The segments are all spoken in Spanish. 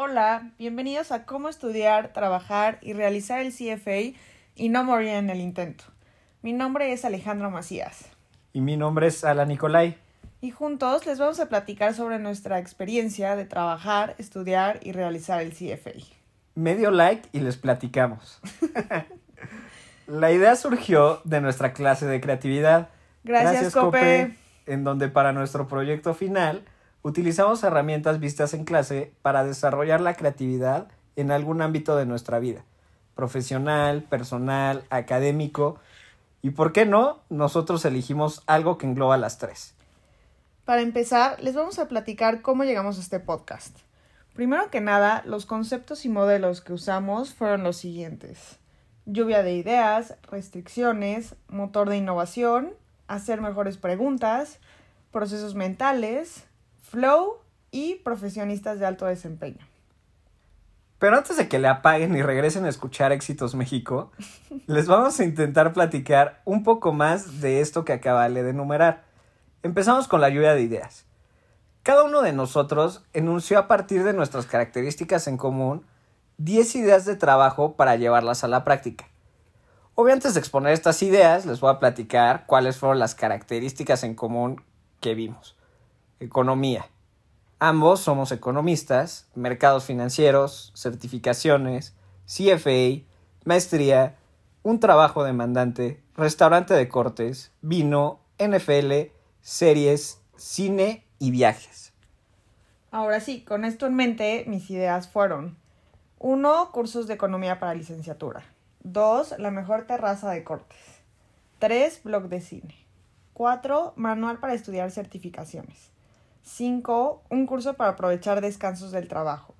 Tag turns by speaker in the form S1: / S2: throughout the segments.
S1: Hola, bienvenidos a cómo estudiar, trabajar y realizar el CFA y no morir en el intento. Mi nombre es Alejandro Macías.
S2: Y mi nombre es Ala Nicolai.
S1: Y juntos les vamos a platicar sobre nuestra experiencia de trabajar, estudiar y realizar el CFA.
S2: Medio like y les platicamos. La idea surgió de nuestra clase de creatividad.
S1: Gracias, Cope.
S2: En donde para nuestro proyecto final utilizamos herramientas vistas en clase para desarrollar la creatividad en algún ámbito de nuestra vida, profesional, personal, académico, y por qué no, nosotros elegimos algo que engloba las tres.
S1: Para empezar, les vamos a platicar cómo llegamos a este podcast. Primero que nada, los conceptos y modelos que usamos fueron los siguientes. Lluvia de ideas, restricciones, motor de innovación, hacer mejores preguntas, procesos mentales, flow y profesionistas de alto desempeño.
S2: Pero antes de que le apaguen y regresen a escuchar Éxitos México, les vamos a intentar platicar un poco más de esto que acaba de enumerar. Empezamos con la lluvia de ideas. Cada uno de nosotros enunció a partir de nuestras características en común 10 ideas de trabajo para llevarlas a la práctica. Obviamente antes de exponer estas ideas, les voy a platicar cuáles fueron las características en común que vimos. Economía. Ambos somos economistas, mercados financieros, certificaciones, CFA, maestría, un trabajo demandante, restaurante de cortes, vino, NFL, series, cine y viajes.
S1: Ahora sí, con esto en mente, mis ideas fueron 1. Cursos de economía para licenciatura. 2. La mejor terraza de cortes. 3. Blog de cine. 4. Manual para estudiar certificaciones. 5. Un curso para aprovechar descansos del trabajo.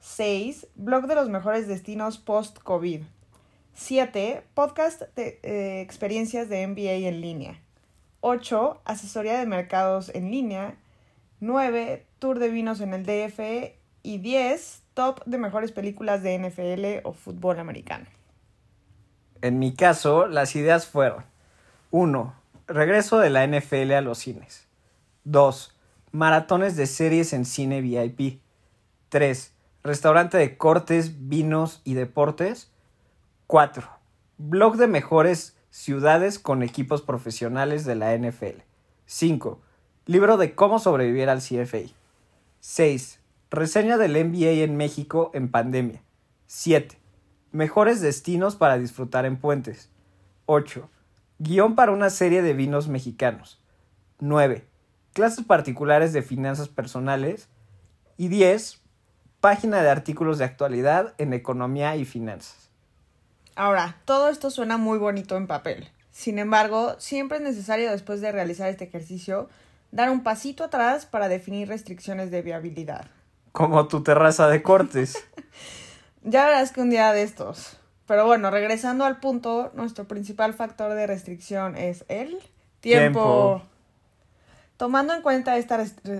S1: 6. Blog de los mejores destinos post-COVID. 7. Podcast de eh, experiencias de MBA en línea. 8. Asesoría de mercados en línea. 9. Tour de vinos en el DF. Y 10. Top de mejores películas de NFL o fútbol americano.
S2: En mi caso, las ideas fueron 1. Regreso de la NFL a los cines. 2 Maratones de series en cine VIP. 3. Restaurante de cortes, vinos y deportes. 4. Blog de mejores ciudades con equipos profesionales de la NFL. 5. Libro de cómo sobrevivir al CFA. 6. Reseña del NBA en México en pandemia. 7. Mejores destinos para disfrutar en puentes. 8. Guión para una serie de vinos mexicanos. 9 clases particulares de finanzas personales y 10, página de artículos de actualidad en economía y finanzas.
S1: Ahora, todo esto suena muy bonito en papel. Sin embargo, siempre es necesario después de realizar este ejercicio dar un pasito atrás para definir restricciones de viabilidad.
S2: Como tu terraza de cortes.
S1: ya verás que un día de estos. Pero bueno, regresando al punto, nuestro principal factor de restricción es el tiempo. Tomando en cuenta esta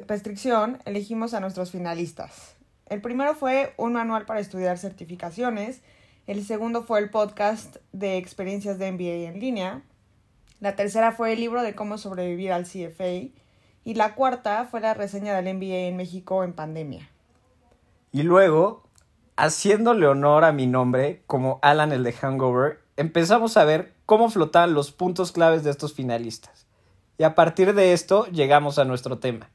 S1: restricción, elegimos a nuestros finalistas. El primero fue un manual para estudiar certificaciones, el segundo fue el podcast de experiencias de MBA en línea, la tercera fue el libro de cómo sobrevivir al CFA y la cuarta fue la reseña del MBA en México en pandemia.
S2: Y luego, haciéndole honor a mi nombre como Alan el de Hangover, empezamos a ver cómo flotaban los puntos claves de estos finalistas. Y a partir de esto llegamos a nuestro tema.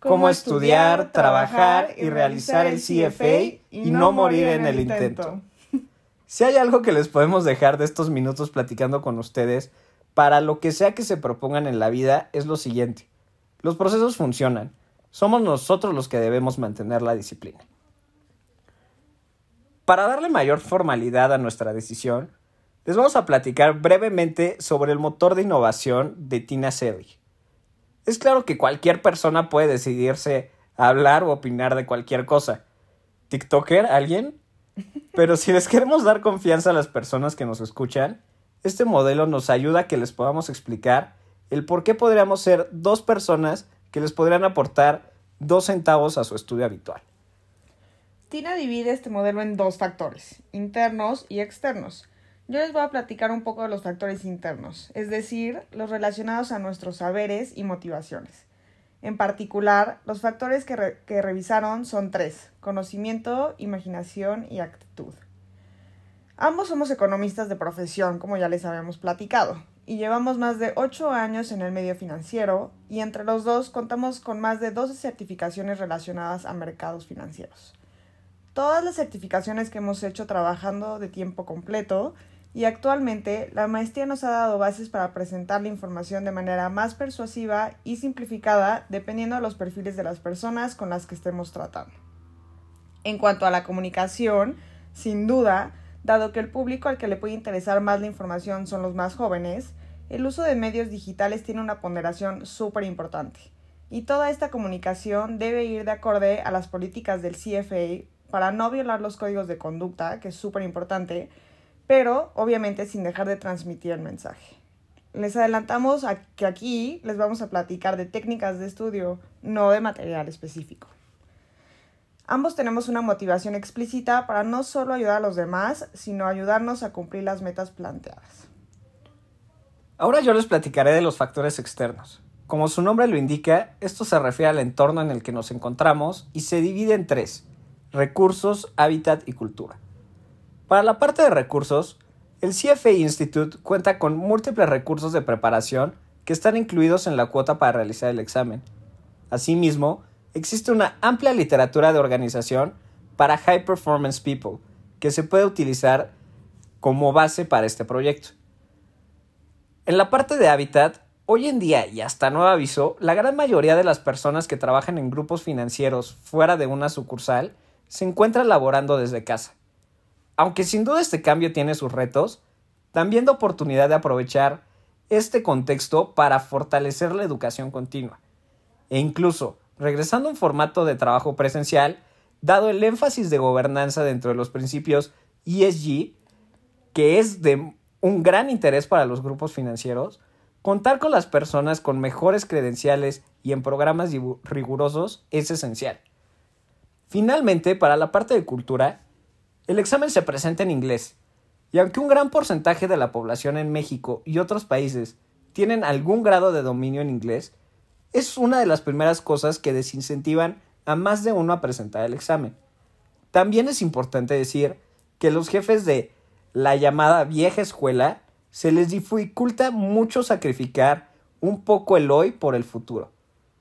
S2: Cómo, estudiar, trabajar y realizar el CFA y no morir en el intento. Si hay algo que les podemos dejar de estos minutos platicando con ustedes, para lo que sea que se propongan en la vida, es lo siguiente. Los procesos funcionan. Somos nosotros los que debemos mantener la disciplina. Para darle mayor formalidad a nuestra decisión, les vamos a platicar brevemente sobre el motor de innovación de Tina Selig. Es claro que cualquier persona puede decidirse a hablar o opinar de cualquier cosa. ¿TikToker? ¿Alguien? Pero si les queremos dar confianza a las personas que nos escuchan, este modelo nos ayuda a que les podamos explicar el por qué podríamos ser dos personas que les podrían aportar dos centavos a su estudio habitual.
S1: Tina divide este modelo en dos factores, internos y externos. Yo les voy a platicar un poco de los factores internos, es decir, los relacionados a nuestros saberes y motivaciones. En particular, los factores que, que revisaron son tres, conocimiento, imaginación y actitud. Ambos somos economistas de profesión, como ya les habíamos platicado, y llevamos más de 8 años en el medio financiero y entre los dos contamos con más de 12 certificaciones relacionadas a mercados financieros. Todas las certificaciones que hemos hecho trabajando de tiempo completo y actualmente la maestría nos ha dado bases para presentar la información de manera más persuasiva y simplificada dependiendo de los perfiles de las personas con las que estemos tratando. En cuanto a la comunicación, sin duda, dado que el público al que le puede interesar más la información son los más jóvenes, el uso de medios digitales tiene una ponderación súper importante. Y toda esta comunicación debe ir de acorde a las políticas del CFA para no violar los códigos de conducta, que es súper importante, pero obviamente sin dejar de transmitir el mensaje. Les adelantamos que aquí les vamos a platicar de técnicas de estudio, no de material específico. Ambos tenemos una motivación explícita para no solo ayudar a los demás, sino ayudarnos a cumplir las metas planteadas.
S2: Ahora yo les platicaré de los factores externos. Como su nombre lo indica, esto se refiere al entorno en el que nos encontramos y se divide en tres, recursos, hábitat y cultura. Para la parte de recursos, el CFA Institute cuenta con múltiples recursos de preparación que están incluidos en la cuota para realizar el examen. Asimismo, existe una amplia literatura de organización para High Performance People que se puede utilizar como base para este proyecto. En la parte de hábitat, hoy en día y hasta nuevo aviso, la gran mayoría de las personas que trabajan en grupos financieros fuera de una sucursal se encuentran laborando desde casa. Aunque sin duda este cambio tiene sus retos, también da oportunidad de aprovechar este contexto para fortalecer la educación continua. E incluso regresando a un formato de trabajo presencial, dado el énfasis de gobernanza dentro de los principios ESG, que es de un gran interés para los grupos financieros, contar con las personas con mejores credenciales y en programas rigurosos es esencial. Finalmente, para la parte de cultura, el examen se presenta en inglés, y aunque un gran porcentaje de la población en México y otros países tienen algún grado de dominio en inglés, es una de las primeras cosas que desincentivan a más de uno a presentar el examen. También es importante decir que los jefes de la llamada vieja escuela se les dificulta mucho sacrificar un poco el hoy por el futuro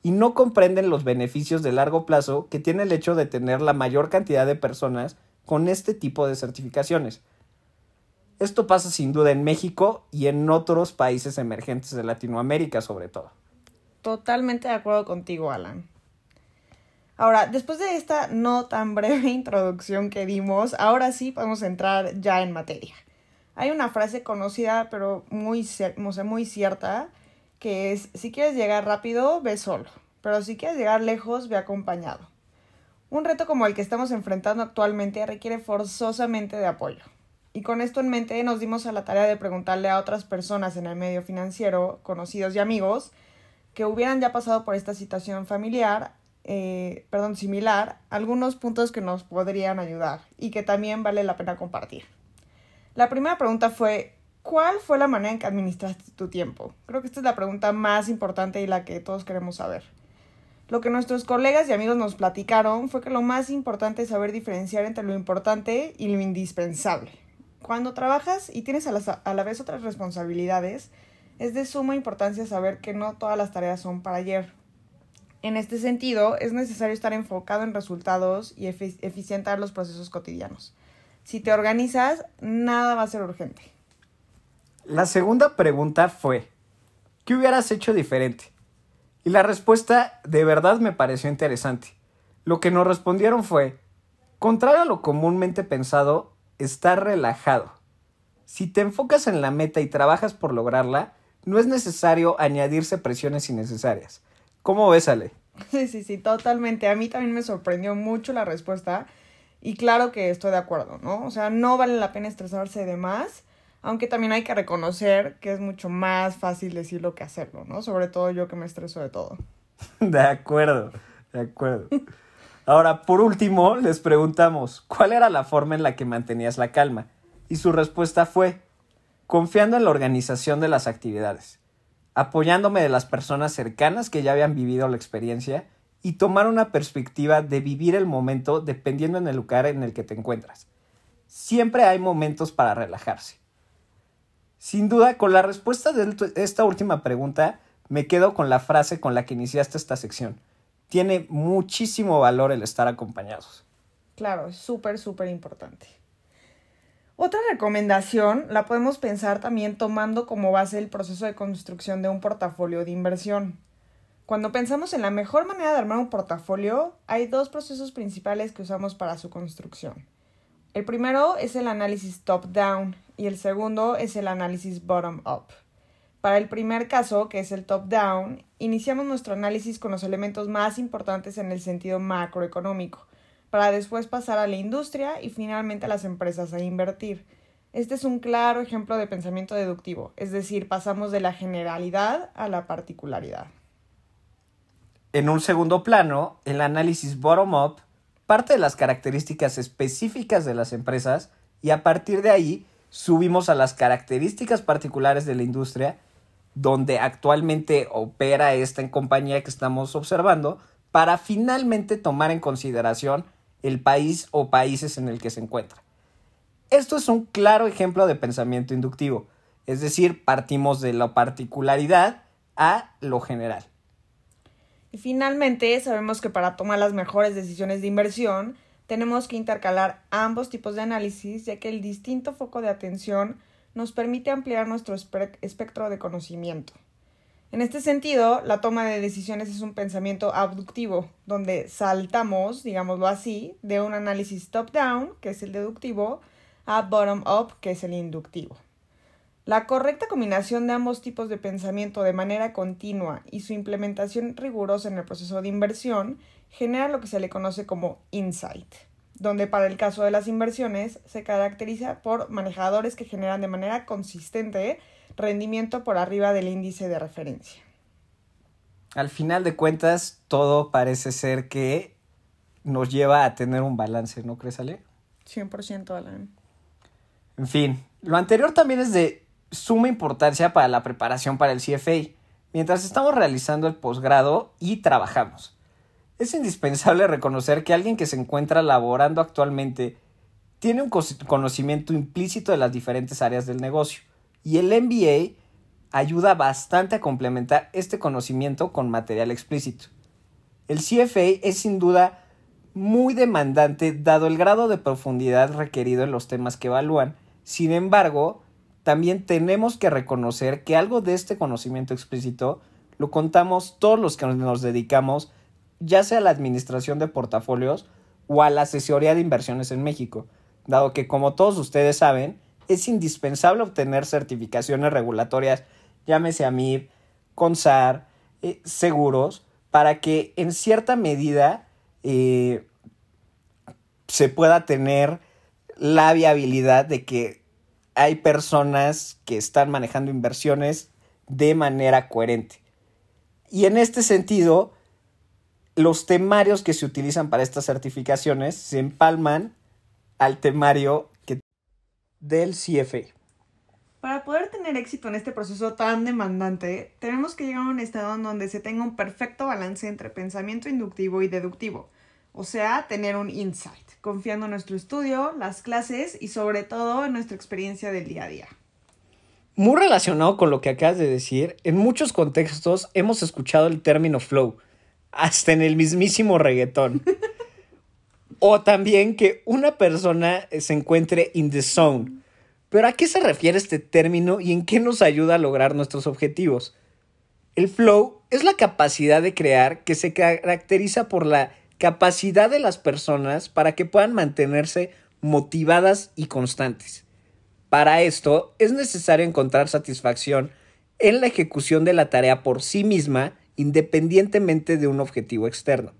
S2: y no comprenden los beneficios de largo plazo que tiene el hecho de tener la mayor cantidad de personas con este tipo de certificaciones. Esto pasa sin duda en México y en otros países emergentes de Latinoamérica sobre todo.
S1: Totalmente de acuerdo contigo, Alan. Ahora, después de esta no tan breve introducción que dimos, ahora sí podemos entrar ya en materia. Hay una frase conocida, pero muy, muy cierta, que es, si quieres llegar rápido, ve solo, pero si quieres llegar lejos, ve acompañado. Un reto como el que estamos enfrentando actualmente requiere forzosamente de apoyo. Y con esto en mente nos dimos a la tarea de preguntarle a otras personas en el medio financiero, conocidos y amigos, que hubieran ya pasado por esta situación familiar, eh, perdón, similar, algunos puntos que nos podrían ayudar y que también vale la pena compartir. La primera pregunta fue, ¿cuál fue la manera en que administraste tu tiempo? Creo que esta es la pregunta más importante y la que todos queremos saber. Lo que nuestros colegas y amigos nos platicaron fue que lo más importante es saber diferenciar entre lo importante y lo indispensable. Cuando trabajas y tienes a la, a la vez otras responsabilidades, es de suma importancia saber que no todas las tareas son para ayer. En este sentido, es necesario estar enfocado en resultados y eficientar los procesos cotidianos. Si te organizas, nada va a ser urgente.
S2: La segunda pregunta fue, ¿qué hubieras hecho diferente? Y la respuesta de verdad me pareció interesante. Lo que nos respondieron fue, contrario a lo comúnmente pensado, estar relajado. Si te enfocas en la meta y trabajas por lograrla, no es necesario añadirse presiones innecesarias. ¿Cómo ves, Ale?
S1: Sí, sí, sí, totalmente. A mí también me sorprendió mucho la respuesta y claro que estoy de acuerdo, ¿no? O sea, no vale la pena estresarse de más, aunque también hay que reconocer que es mucho más fácil decirlo que hacerlo, ¿no? Sobre todo yo que me estreso de todo.
S2: De acuerdo, de acuerdo. Ahora, por último, les preguntamos, ¿cuál era la forma en la que mantenías la calma? Y su respuesta fue, confiando en la organización de las actividades. apoyándome de las personas cercanas que ya habían vivido la experiencia y tomar una perspectiva de vivir el momento dependiendo en el lugar en el que te encuentras. Siempre hay momentos para relajarse. Sin duda, con la respuesta de esta última pregunta, me quedo con la frase con la que iniciaste esta sección. Tiene muchísimo valor el estar acompañados.
S1: Claro, es súper, súper importante. Otra recomendación la podemos pensar también tomando como base el proceso de construcción de un portafolio de inversión. Cuando pensamos en la mejor manera de armar un portafolio, hay dos procesos principales que usamos para su construcción. El primero es el análisis top-down y el segundo es el análisis bottom-up. Para el primer caso, que es el top-down, iniciamos nuestro análisis con los elementos más importantes en el sentido macroeconómico, para después pasar a la industria y finalmente a las empresas a invertir. Este es un claro ejemplo de pensamiento deductivo, es decir, pasamos de la generalidad a la particularidad.
S2: En un segundo plano, el análisis bottom-up parte de las características específicas de las empresas y a partir de ahí subimos a las características particulares de la industria donde actualmente opera esta compañía que estamos observando para finalmente tomar en consideración el país o países en el que se encuentra. Esto es un claro ejemplo de pensamiento inductivo, es decir, partimos de la particularidad a lo general.
S1: Y finalmente, sabemos que para tomar las mejores decisiones de inversión, tenemos que intercalar ambos tipos de análisis, ya que el distinto foco de atención nos permite ampliar nuestro espectro de conocimiento. En este sentido, la toma de decisiones es un pensamiento abductivo, donde saltamos, digámoslo así, de un análisis top-down, que es el deductivo, a bottom-up, que es el inductivo. La correcta combinación de ambos tipos de pensamiento de manera continua y su implementación rigurosa en el proceso de inversión genera lo que se le conoce como insight, donde para el caso de las inversiones se caracteriza por manejadores que generan de manera consistente rendimiento por arriba del índice de referencia.
S2: Al final de cuentas, todo parece ser que nos lleva a tener un balance, ¿no crees, Ale?
S1: 100% Alan.
S2: En fin, lo anterior también es de suma importancia para la preparación para el CFA, mientras estamos realizando el posgrado y trabajamos. Es indispensable reconocer que alguien que se encuentra laborando actualmente tiene un conocimiento implícito de las diferentes áreas del negocio y el MBA ayuda bastante a complementar este conocimiento con material explícito. El CFA es sin duda muy demandante dado el grado de profundidad requerido en los temas que evalúan. Sin embargo, también tenemos que reconocer que algo de este conocimiento explícito lo contamos todos los que nos dedicamos ya sea a la administración de portafolios o a la asesoría de inversiones en México, dado que como todos ustedes saben, es indispensable obtener certificaciones regulatorias, llámese a MIB, CONSAR, eh, seguros, para que en cierta medida eh, se pueda tener la viabilidad de que hay personas que están manejando inversiones de manera coherente. Y en este sentido, los temarios que se utilizan para estas certificaciones se empalman al temario del CFA.
S1: Para poder tener éxito en este proceso tan demandante, tenemos que llegar a un estado en donde se tenga un perfecto balance entre pensamiento inductivo y deductivo, o sea, tener un insight, confiando en nuestro estudio, las clases y sobre todo en nuestra experiencia del día a día.
S2: Muy relacionado con lo que acabas de decir, en muchos contextos hemos escuchado el término flow, hasta en el mismísimo reggaetón. O también que una persona se encuentre in the zone. Pero ¿a qué se refiere este término y en qué nos ayuda a lograr nuestros objetivos? El flow es la capacidad de crear que se caracteriza por la capacidad de las personas para que puedan mantenerse motivadas y constantes. Para esto es necesario encontrar satisfacción en la ejecución de la tarea por sí misma independientemente de un objetivo externo.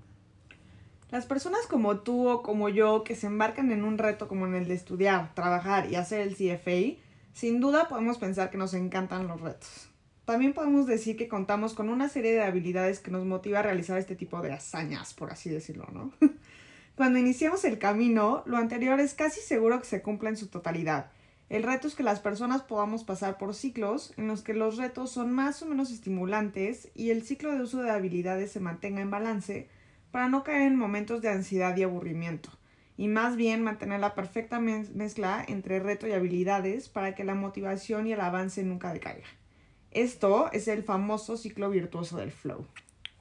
S1: Las personas como tú o como yo que se embarcan en un reto como en el de estudiar, trabajar y hacer el CFA, sin duda podemos pensar que nos encantan los retos. También podemos decir que contamos con una serie de habilidades que nos motiva a realizar este tipo de hazañas, por así decirlo, ¿no? Cuando iniciamos el camino, lo anterior es casi seguro que se cumpla en su totalidad. El reto es que las personas podamos pasar por ciclos en los que los retos son más o menos estimulantes y el ciclo de uso de habilidades se mantenga en balance para no caer en momentos de ansiedad y aburrimiento, y más bien mantener la perfecta mezcla entre reto y habilidades para que la motivación y el avance nunca decaiga. Esto es el famoso ciclo virtuoso del flow.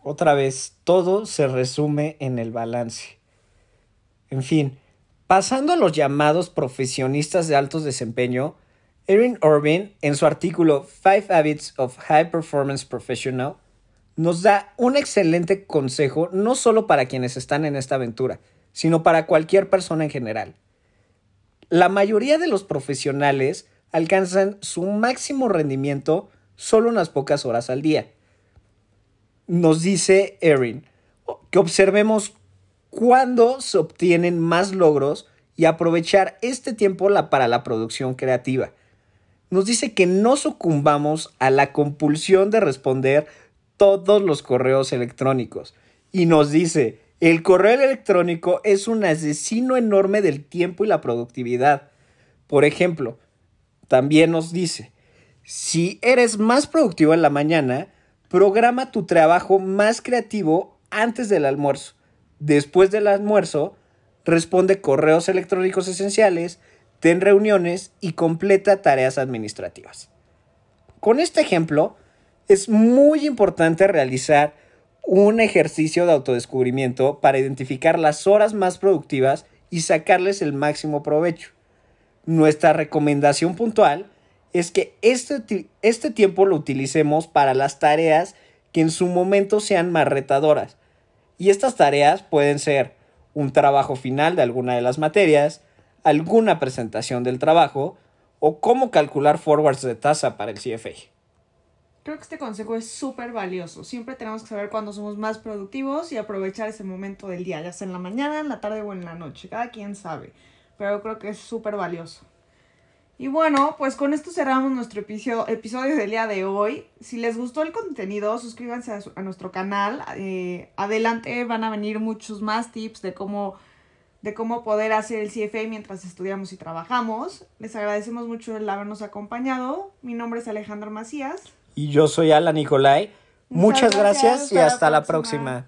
S2: Otra vez, todo se resume en el balance. En fin, Pasando a los llamados profesionistas de alto desempeño, Erin Orvin, en su artículo Five Habits of High Performance Professional, nos da un excelente consejo no solo para quienes están en esta aventura, sino para cualquier persona en general. La mayoría de los profesionales alcanzan su máximo rendimiento solo unas pocas horas al día. Nos dice Erin que observemos cuándo se obtienen más logros y aprovechar este tiempo para la producción creativa. Nos dice que no sucumbamos a la compulsión de responder todos los correos electrónicos. Y nos dice, el correo electrónico es un asesino enorme del tiempo y la productividad. Por ejemplo, también nos dice, si eres más productivo en la mañana, programa tu trabajo más creativo antes del almuerzo después del almuerzo, responde correos electrónicos esenciales, ten reuniones y completa tareas administrativas. Con este ejemplo, es muy importante realizar un ejercicio de autodescubrimiento para identificar las horas más productivas y sacarles el máximo provecho. Nuestra recomendación puntual es que este, este tiempo lo utilicemos para las tareas que en su momento sean más retadoras, y estas tareas pueden ser un trabajo final de alguna de las materias, alguna presentación del trabajo o cómo calcular forwards de tasa para el CFA.
S1: Creo que este consejo es súper valioso. Siempre tenemos que saber cuándo somos más productivos y aprovechar ese momento del día, ya sea en la mañana, en la tarde o en la noche. Cada quien sabe. Pero creo que es súper valioso. Y bueno, pues con esto cerramos nuestro episodio, episodio del día de hoy. Si les gustó el contenido, suscríbanse a, nuestro canal. Eh, adelante van a venir muchos más tips de cómo, de cómo poder hacer el CFA mientras estudiamos y trabajamos. Les agradecemos mucho el habernos acompañado. Mi nombre es Alejandro Macías.
S2: Y yo soy Ala Nicolai. Muchas, gracias, y hasta la próxima.